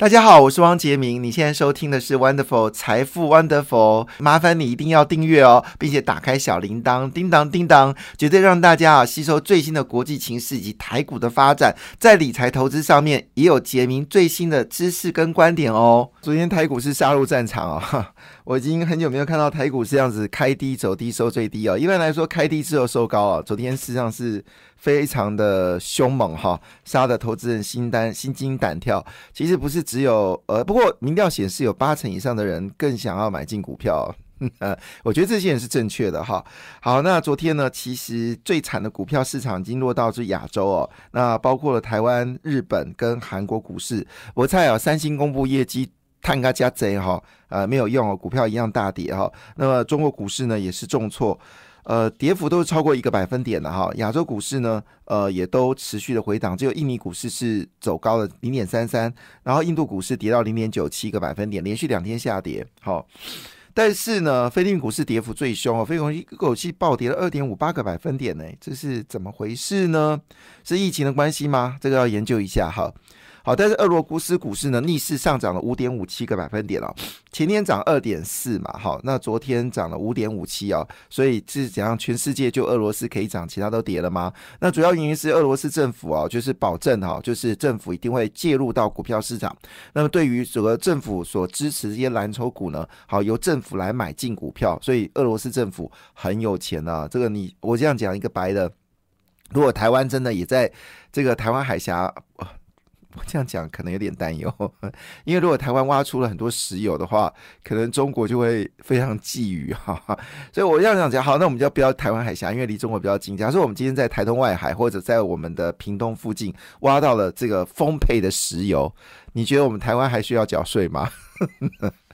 大家好，我是汪杰明。你现在收听的是 Wonderful 财富 Wonderful，麻烦你一定要订阅哦，并且打开小铃铛，叮当叮当，绝对让大家啊吸收最新的国际情势以及台股的发展，在理财投资上面也有杰明最新的知识跟观点哦。昨天台股是杀入战场哦，我已经很久没有看到台股这样子开低走低收最低哦。一般来说开低之后收高啊，昨天事实上是。非常的凶猛哈，杀的投资人心胆心惊胆跳。其实不是只有呃，不过民调显示有八成以上的人更想要买进股票。呃，我觉得这些人是正确的哈。好，那昨天呢，其实最惨的股票市场已经落到是亚洲哦。那包括了台湾、日本跟韩国股市。我猜啊，三星公布业绩，探个加贼哈，呃，没有用哦，股票一样大跌哈。那么中国股市呢，也是重挫。呃，跌幅都是超过一个百分点的哈。亚洲股市呢，呃，也都持续的回档，只有印尼股市是走高了零点三三，然后印度股市跌到零点九七个百分点，连续两天下跌。好，但是呢，菲律宾股市跌幅最凶哦，菲律宾一口气暴跌了二点五八个百分点呢，这是怎么回事呢？是疫情的关系吗？这个要研究一下哈。好但是俄罗斯股市呢逆势上涨了五点五七个百分点哦，前天涨二点四嘛，好，那昨天涨了五点五七哦，所以是怎样？全世界就俄罗斯可以涨，其他都跌了吗？那主要原因是俄罗斯政府哦，就是保证哈，就是政府一定会介入到股票市场。那么对于整个政府所支持这些蓝筹股呢，好由政府来买进股票，所以俄罗斯政府很有钱啊。这个你我这样讲一个白的，如果台湾真的也在这个台湾海峡。我这样讲可能有点担忧，因为如果台湾挖出了很多石油的话，可能中国就会非常觊觎哈。所以我这样讲，好，那我们就要不要台湾海峡，因为离中国比较近。假设我们今天在台东外海或者在我们的屏东附近挖到了这个丰沛的石油，你觉得我们台湾还需要缴税吗？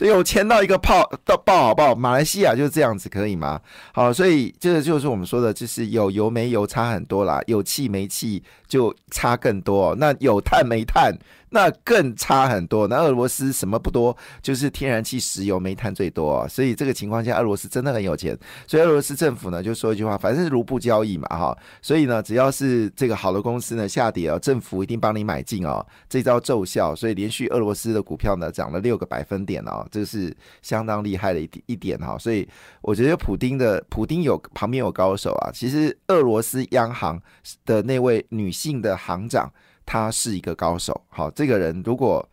所以我签到一个炮到爆好不好？马来西亚就是这样子，可以吗？好，所以这个就是我们说的，就是有油没油差很多啦，有气没气就差更多。那有碳没碳？那更差很多。那俄罗斯什么不多，就是天然气、石油、煤炭最多。所以这个情况下，俄罗斯真的很有钱。所以俄罗斯政府呢就说一句话，反正是卢布交易嘛，哈。所以呢，只要是这个好的公司呢下跌哦，政府一定帮你买进哦。这招奏效，所以连续俄罗斯的股票呢涨了六个百分点哦，这是相当厉害的一一点哈。所以我觉得普丁的普丁有旁边有高手啊。其实俄罗斯央行的那位女性的行长。他是一个高手，好，这个人如果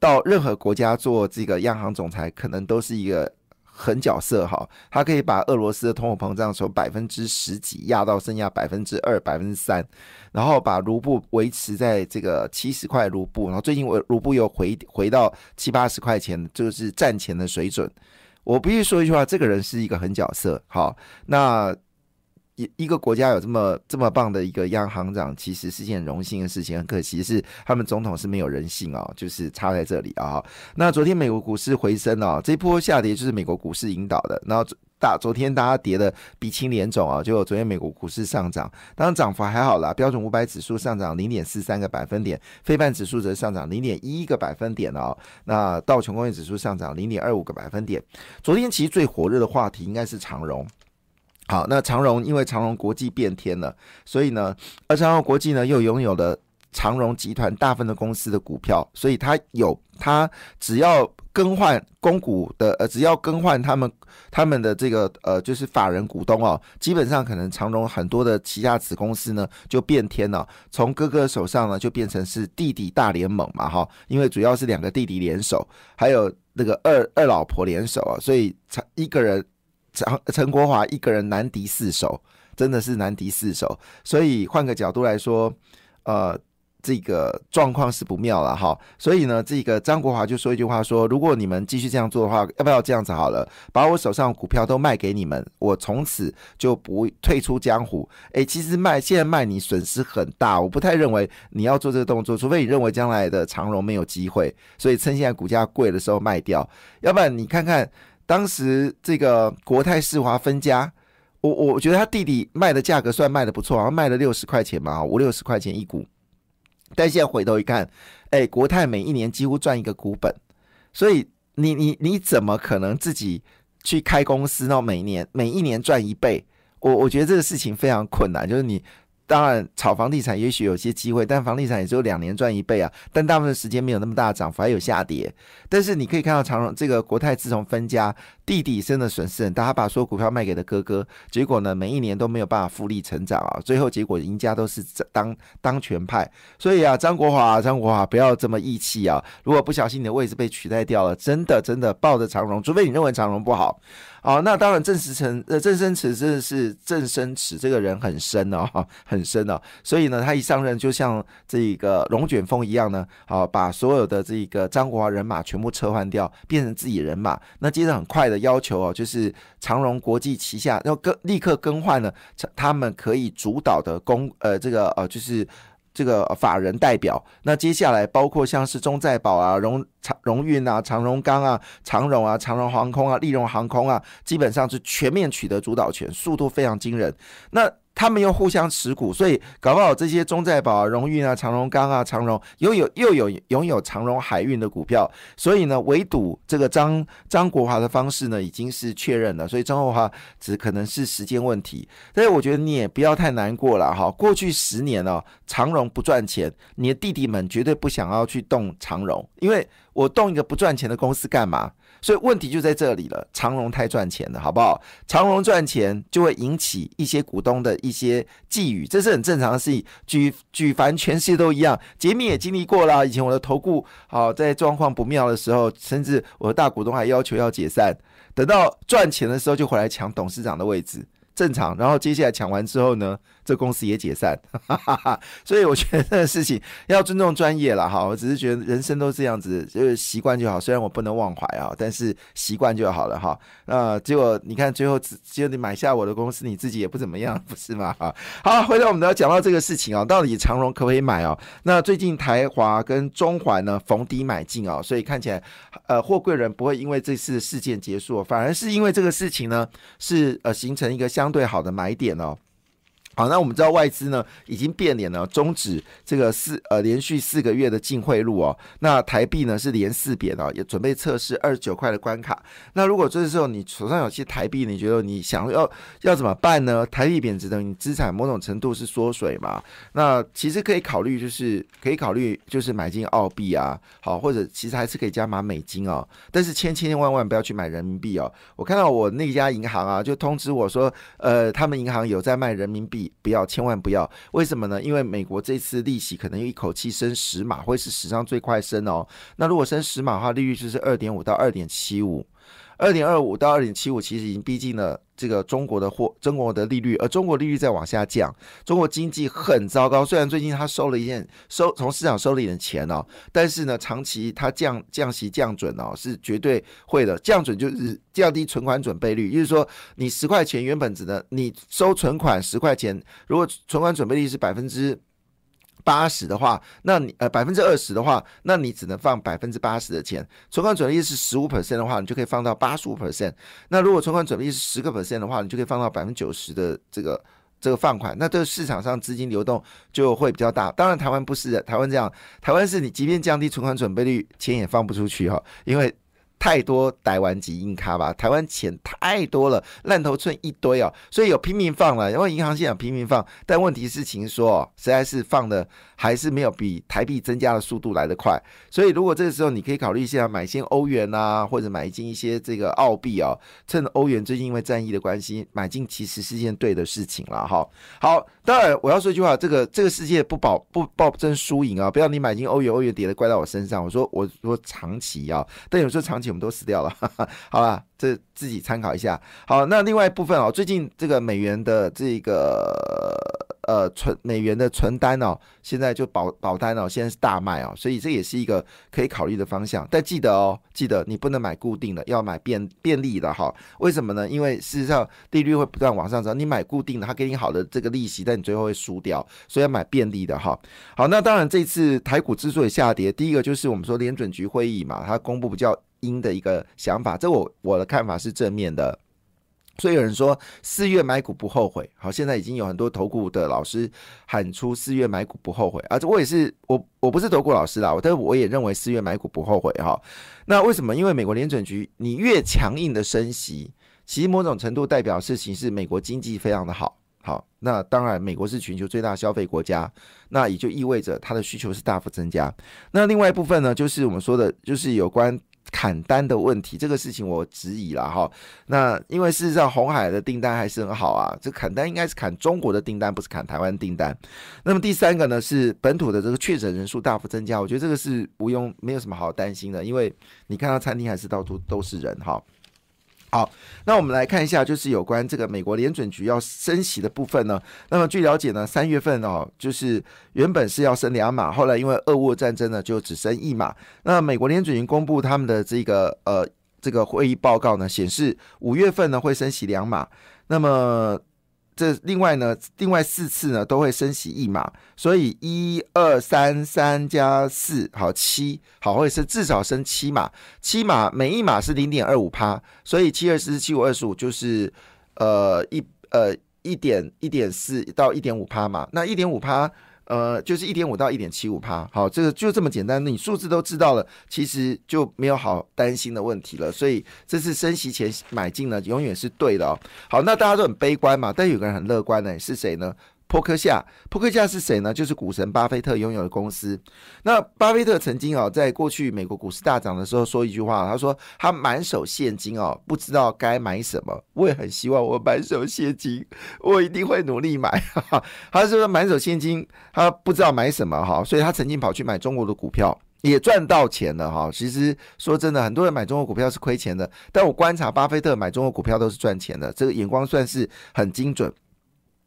到任何国家做这个央行总裁，可能都是一个狠角色，哈，他可以把俄罗斯的通货膨胀从百分之十几压到剩下百分之二、百分之三，然后把卢布维持在这个七十块卢布，然后最近卢布又回回到七八十块钱，就是战前的水准。我必须说一句话，这个人是一个狠角色，好，那。一个国家有这么这么棒的一个央行长，其实是件荣幸的事情。很可惜是他们总统是没有人性哦，就是差在这里啊。那昨天美国股市回升哦，这波下跌就是美国股市引导的。然后大昨天大家跌的鼻青脸肿啊，就昨天美国股市上涨，当然涨幅还好啦，标准五百指数上涨零点四三个百分点，非半指数则上涨零点一一个百分点哦。那道琼工业指数上涨零点二五个百分点。昨天其实最火热的话题应该是长荣。好，那长荣因为长荣国际变天了，所以呢，而长荣国际呢又拥有了长荣集团大部分的公司的股票，所以它有它只要更换公股的呃，只要更换他们他们的这个呃，就是法人股东哦，基本上可能长荣很多的旗下子公司呢就变天了，从哥哥手上呢就变成是弟弟大联盟嘛哈，因为主要是两个弟弟联手，还有那个二二老婆联手啊，所以长一个人。陈陈国华一个人难敌四手，真的是难敌四手。所以换个角度来说，呃，这个状况是不妙了哈。所以呢，这个张国华就说一句话说：“如果你们继续这样做的话，要不要这样子好了？把我手上股票都卖给你们，我从此就不退出江湖。”诶，其实卖现在卖你损失很大，我不太认为你要做这个动作，除非你认为将来的长荣没有机会，所以趁现在股价贵的时候卖掉。要不然你看看。当时这个国泰世华分家，我我觉得他弟弟卖的价格算卖的不错，好像卖了六十块钱嘛，五六十块钱一股。但现在回头一看，哎，国泰每一年几乎赚一个股本，所以你你你怎么可能自己去开公司，然后每年每一年赚一倍？我我觉得这个事情非常困难，就是你当然，炒房地产也许有些机会，但房地产也只有两年赚一倍啊。但大部分时间没有那么大的涨幅，还有下跌。但是你可以看到长荣这个国泰自从分家，弟弟真的损失很大，他把所有股票卖给了哥哥，结果呢，每一年都没有办法复利成长啊。最后结果赢家都是当当权派。所以啊，张国华，张国华不要这么义气啊！如果不小心你的位置被取代掉了，真的真的抱着长荣，除非你认为长荣不好。哦，那当然，郑时成呃，郑生池真的是郑生池这个人很深哦，很深哦，所以呢，他一上任就像这个龙卷风一样呢，好把所有的这个张国华人马全部撤换掉，变成自己人马。那接着很快的要求哦，就是长荣国际旗下要更立刻更换呢，他们可以主导的公呃这个呃就是。这个法人代表，那接下来包括像是中在保啊、荣长荣运啊、长荣钢啊、长荣啊、长荣航空啊、利荣航空啊，基本上是全面取得主导权，速度非常惊人。那他们又互相持股，所以搞不好这些中在保、荣运啊、长荣钢啊、长荣又有又有拥有长荣海运的股票，所以呢，围堵这个张张国华的方式呢，已经是确认了。所以张国华只可能是时间问题。但是我觉得你也不要太难过了哈。过去十年哦，长荣不赚钱，你的弟弟们绝对不想要去动长荣，因为我动一个不赚钱的公司干嘛？所以问题就在这里了，长荣太赚钱了，好不好？长荣赚钱就会引起一些股东的一些觊觎，这是很正常的事情。举举凡全世界都一样，杰米也经历过啦。以前我的投顾好在状况不妙的时候，甚至我的大股东还要求要解散，等到赚钱的时候就回来抢董事长的位置，正常。然后接下来抢完之后呢？这公司也解散，所以我觉得这个事情要尊重专业了哈。我只是觉得人生都这样子，就是习惯就好。虽然我不能忘怀啊，但是习惯就好了哈。那结果你看，最后只只有你买下我的公司，你自己也不怎么样，不是吗？哈，好，回头我们都要讲到这个事情啊，到底长荣可不可以买哦？那最近台华跟中环呢逢低买进啊，所以看起来呃，货柜人不会因为这次事件结束，反而是因为这个事情呢，是呃形成一个相对好的买点哦。好，那我们知道外资呢已经变脸了，终止这个四呃连续四个月的净汇入哦。那台币呢是连四贬哦，也准备测试二十九块的关卡。那如果这时候你手上有些台币，你觉得你想要要怎么办呢？台币贬值等于资产某种程度是缩水嘛？那其实可以考虑，就是可以考虑就是买进澳币啊，好，或者其实还是可以加码美金哦。但是千千万万不要去买人民币哦。我看到我那家银行啊，就通知我说，呃，他们银行有在卖人民币。不要，千万不要！为什么呢？因为美国这次利息可能一口气升十码，会是史上最快升哦。那如果升十码的话，利率就是二点五到二点七五。二点二五到二点七五，其实已经逼近了这个中国的货，中国的利率，而中国利率在往下降，中国经济很糟糕。虽然最近它收了一点收，从市场收了一点钱哦，但是呢，长期它降降息降准哦，是绝对会的。降准就是降低存款准备率，就是说你十块钱原本只能你收存款十块钱，如果存款准备率是百分之。八十的话，那你呃百分之二十的话，那你只能放百分之八十的钱。存款准备率是十五 percent 的话，你就可以放到八十五 percent。那如果存款准备率是十个 percent 的话，你就可以放到百分之九十的这个这个放款。那这市场上资金流动就会比较大。当然台湾不是的，台湾这样，台湾是你即便降低存款准备率，钱也放不出去哈，因为。太多台湾籍硬卡吧，台湾钱太多了，烂头寸一堆哦，所以有拼命放了，因为银行现在拼命放，但问题是情说，哦实在是放的还是没有比台币增加的速度来得快，所以如果这个时候你可以考虑一下买些欧元啊，或者买进一些这个澳币哦，趁欧元最近因为战役的关系买进，其实是件对的事情了哈。好，当然我要说一句话，这个这个世界不保不保证输赢啊，不要你买进欧元，欧元跌了怪到我身上，我说我说长期啊，但有时候长期。我们都死掉了，好了，这自己参考一下。好，那另外一部分哦，最近这个美元的这个呃存美元的存单哦，现在就保保单哦，现在是大卖哦，所以这也是一个可以考虑的方向。但记得哦，记得你不能买固定的，要买便便利的哈。为什么呢？因为事实上利率会不断往上涨，你买固定的，它给你好的这个利息，但你最后会输掉，所以要买便利的哈。好，那当然这次台股之所以下跌，第一个就是我们说联准局会议嘛，它公布比较。因的一个想法，这我我的看法是正面的，所以有人说四月买股不后悔。好，现在已经有很多投顾的老师喊出四月买股不后悔啊，这我也是我我不是投顾老师啦，但是我也认为四月买股不后悔哈。那为什么？因为美国联准局你越强硬的升息，其实某种程度代表事情是美国经济非常的好。好，那当然美国是全球最大消费国家，那也就意味着它的需求是大幅增加。那另外一部分呢，就是我们说的，就是有关。砍单的问题，这个事情我质疑了哈。那因为事实上，红海的订单还是很好啊。这砍单应该是砍中国的订单，不是砍台湾订单。那么第三个呢，是本土的这个确诊人数大幅增加，我觉得这个是不用没有什么好担心的，因为你看到餐厅还是到处都是人哈。好那我们来看一下，就是有关这个美国联准局要升息的部分呢。那么据了解呢，三月份哦，就是原本是要升两码，后来因为俄乌战争呢，就只升一码。那美国联准局公布他们的这个呃这个会议报告呢，显示五月份呢会升息两码。那么这另外呢，另外四次呢都会升息一码，所以一二三三加四好七好会是至少升七码，七码每一码是零点二五趴，所以七二四七五二十五就是呃一呃一点一点四到一点五趴嘛，那一点五趴。呃，就是一点五到一点七五帕，好，这个就这么简单，你数字都知道了，其实就没有好担心的问题了。所以这次升息前买进呢，永远是对的哦。好，那大家都很悲观嘛，但有个人很乐观呢，是谁呢？扑克夏，扑克夏是谁呢？就是股神巴菲特拥有的公司。那巴菲特曾经啊，在过去美国股市大涨的时候说一句话，他说他满手现金哦，不知道该买什么。我也很希望我满手现金，我一定会努力买。他说满手现金，他不知道买什么哈，所以他曾经跑去买中国的股票，也赚到钱了哈。其实说真的，很多人买中国股票是亏钱的，但我观察巴菲特买中国股票都是赚钱的，这个眼光算是很精准。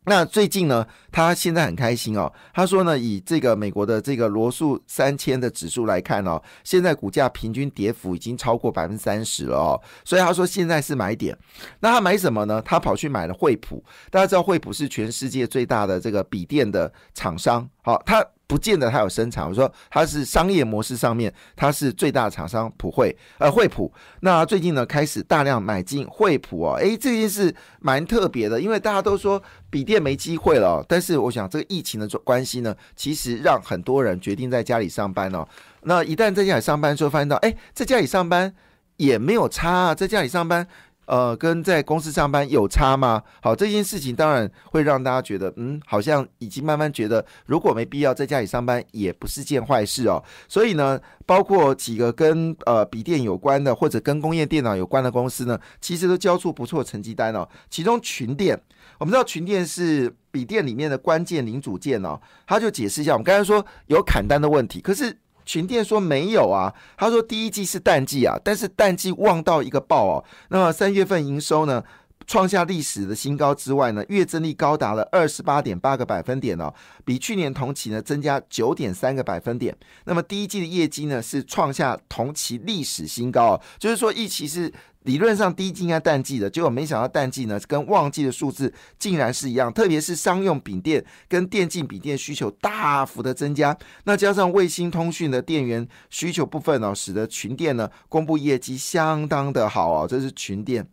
那最近呢，他现在很开心哦。他说呢，以这个美国的这个罗素三千的指数来看哦，现在股价平均跌幅已经超过百分之三十了哦。所以他说现在是买点。那他买什么呢？他跑去买了惠普。大家知道惠普是全世界最大的这个笔电的厂商。好，他。不见得它有生产，我说它是商业模式上面，它是最大厂商普惠，呃惠普。那最近呢开始大量买进惠普哦，诶，这件事蛮特别的，因为大家都说笔电没机会了，但是我想这个疫情的关系呢，其实让很多人决定在家里上班哦。那一旦在家里上班之后，发现到诶，在家里上班也没有差啊，在家里上班。呃，跟在公司上班有差吗？好，这件事情当然会让大家觉得，嗯，好像已经慢慢觉得，如果没必要在家里上班，也不是件坏事哦。所以呢，包括几个跟呃笔电有关的，或者跟工业电脑有关的公司呢，其实都交出不错成绩单哦。其中群电，我们知道群电是笔电里面的关键零组件哦，他就解释一下，我们刚才说有砍单的问题，可是。群店说没有啊，他说第一季是淡季啊，但是淡季旺到一个爆哦。那么三月份营收呢，创下历史的新高之外呢，月增率高达了二十八点八个百分点哦，比去年同期呢增加九点三个百分点。那么第一季的业绩呢是创下同期历史新高哦，就是说一期是。理论上第一季应该淡季的，结果没想到淡季呢，跟旺季的数字竟然是一样。特别是商用笔电跟电竞笔电需求大幅的增加，那加上卫星通讯的电源需求部分呢，使得群店呢公布业绩相当的好哦，这是群店。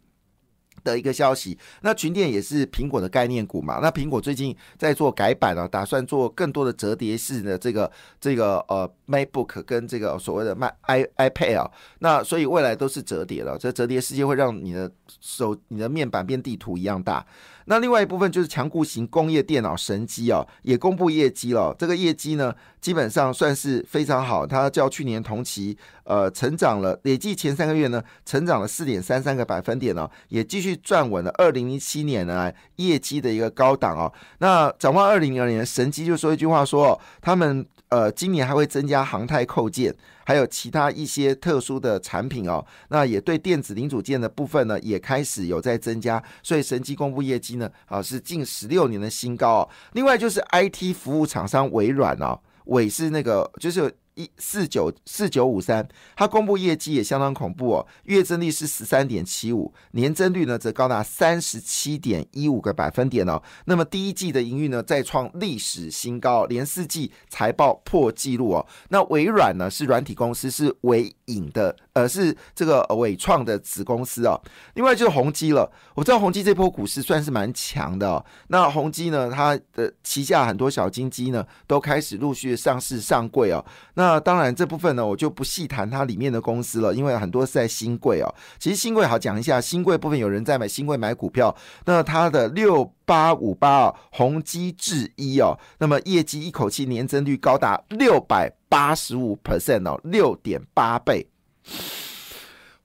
的一个消息，那群店也是苹果的概念股嘛？那苹果最近在做改版了，打算做更多的折叠式的这个这个呃 MacBook 跟这个所谓的 Mac i iPad 啊，那所以未来都是折叠了。这折叠世界会让你的手、你的面板变地图一样大。那另外一部分就是强固型工业电脑神机哦，也公布业绩了。这个业绩呢，基本上算是非常好，它较去年同期呃成长了，累计前三个月呢成长了四点三三个百分点哦，也继续站稳了二零零七年来业绩的一个高档哦。那展望二零二零年，神机就说一句话说，他们呃今年还会增加航太扣件。还有其他一些特殊的产品哦，那也对电子零组件的部分呢，也开始有在增加，所以神机公布业绩呢，啊是近十六年的新高哦。另外就是 IT 服务厂商微软哦，伟是那个就是。一四九四九五三，它公布业绩也相当恐怖哦，月增率是十三点七五，年增率呢则高达三十七点一五个百分点哦。那么第一季的营运呢再创历史新高，连四季财报破纪录哦。那微软呢是软体公司，是微影的，呃是这个伟创的子公司哦。另外就是宏基了，我知道宏基这波股市算是蛮强的哦。那宏基呢，它的旗下很多小金鸡呢都开始陆续上市上柜哦。那那当然这部分呢，我就不细谈它里面的公司了，因为很多是在新贵哦。其实新贵好讲一下，新贵部分有人在买新贵买股票，那它的六八五八哦，宏基智一哦，那么业绩一口气年增率高达六百八十五 percent 哦，六点八倍。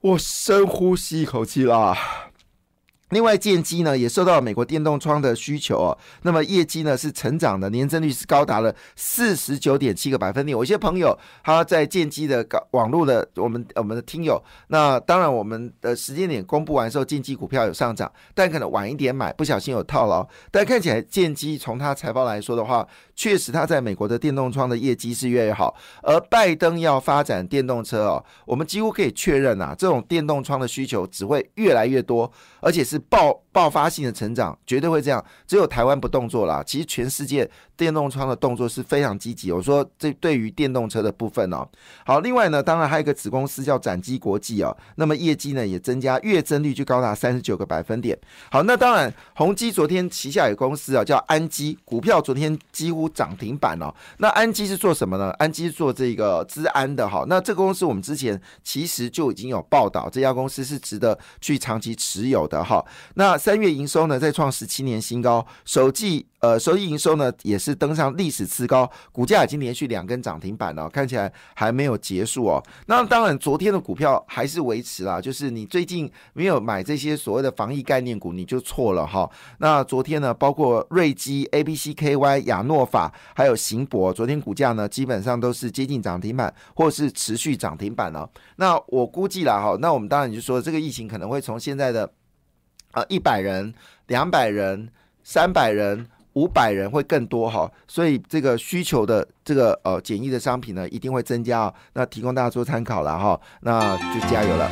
我深呼吸一口气啦。另外，建机呢也受到美国电动窗的需求哦，那么业绩呢是成长的，年增率是高达了四十九点七个百分点。有些朋友他在建机的网络的我们我们的听友，那当然我们的时间点公布完之后，建机股票有上涨，但可能晚一点买，不小心有套牢。但看起来建机从它财报来说的话，确实它在美国的电动窗的业绩是越来越好。而拜登要发展电动车哦，我们几乎可以确认啊，这种电动窗的需求只会越来越多，而且是。爆爆发性的成长绝对会这样，只有台湾不动作啦。其实全世界电动窗的动作是非常积极。我说这对于电动车的部分哦，好，另外呢，当然还有一个子公司叫展机国际哦，那么业绩呢也增加，月增率就高达三十九个百分点。好，那当然宏基昨天旗下有公司啊叫安基，股票昨天几乎涨停板哦。那安基是做什么呢？安基是做这个资安的哈。那这个公司我们之前其实就已经有报道，这家公司是值得去长期持有的哈。那三月营收呢再创十七年新高，首季呃收益营收呢也是登上历史次高，股价已经连续两根涨停板了，看起来还没有结束哦。那当然，昨天的股票还是维持啦，就是你最近没有买这些所谓的防疫概念股，你就错了哈。那昨天呢，包括瑞基、A B C K Y、亚诺法还有行博，昨天股价呢基本上都是接近涨停板，或是持续涨停板了。那我估计了哈，那我们当然就说这个疫情可能会从现在的。呃，一百人、两百人、三百人、五百人会更多哈，所以这个需求的这个呃简易的商品呢，一定会增加。那提供大家做参考了哈，那就加油了。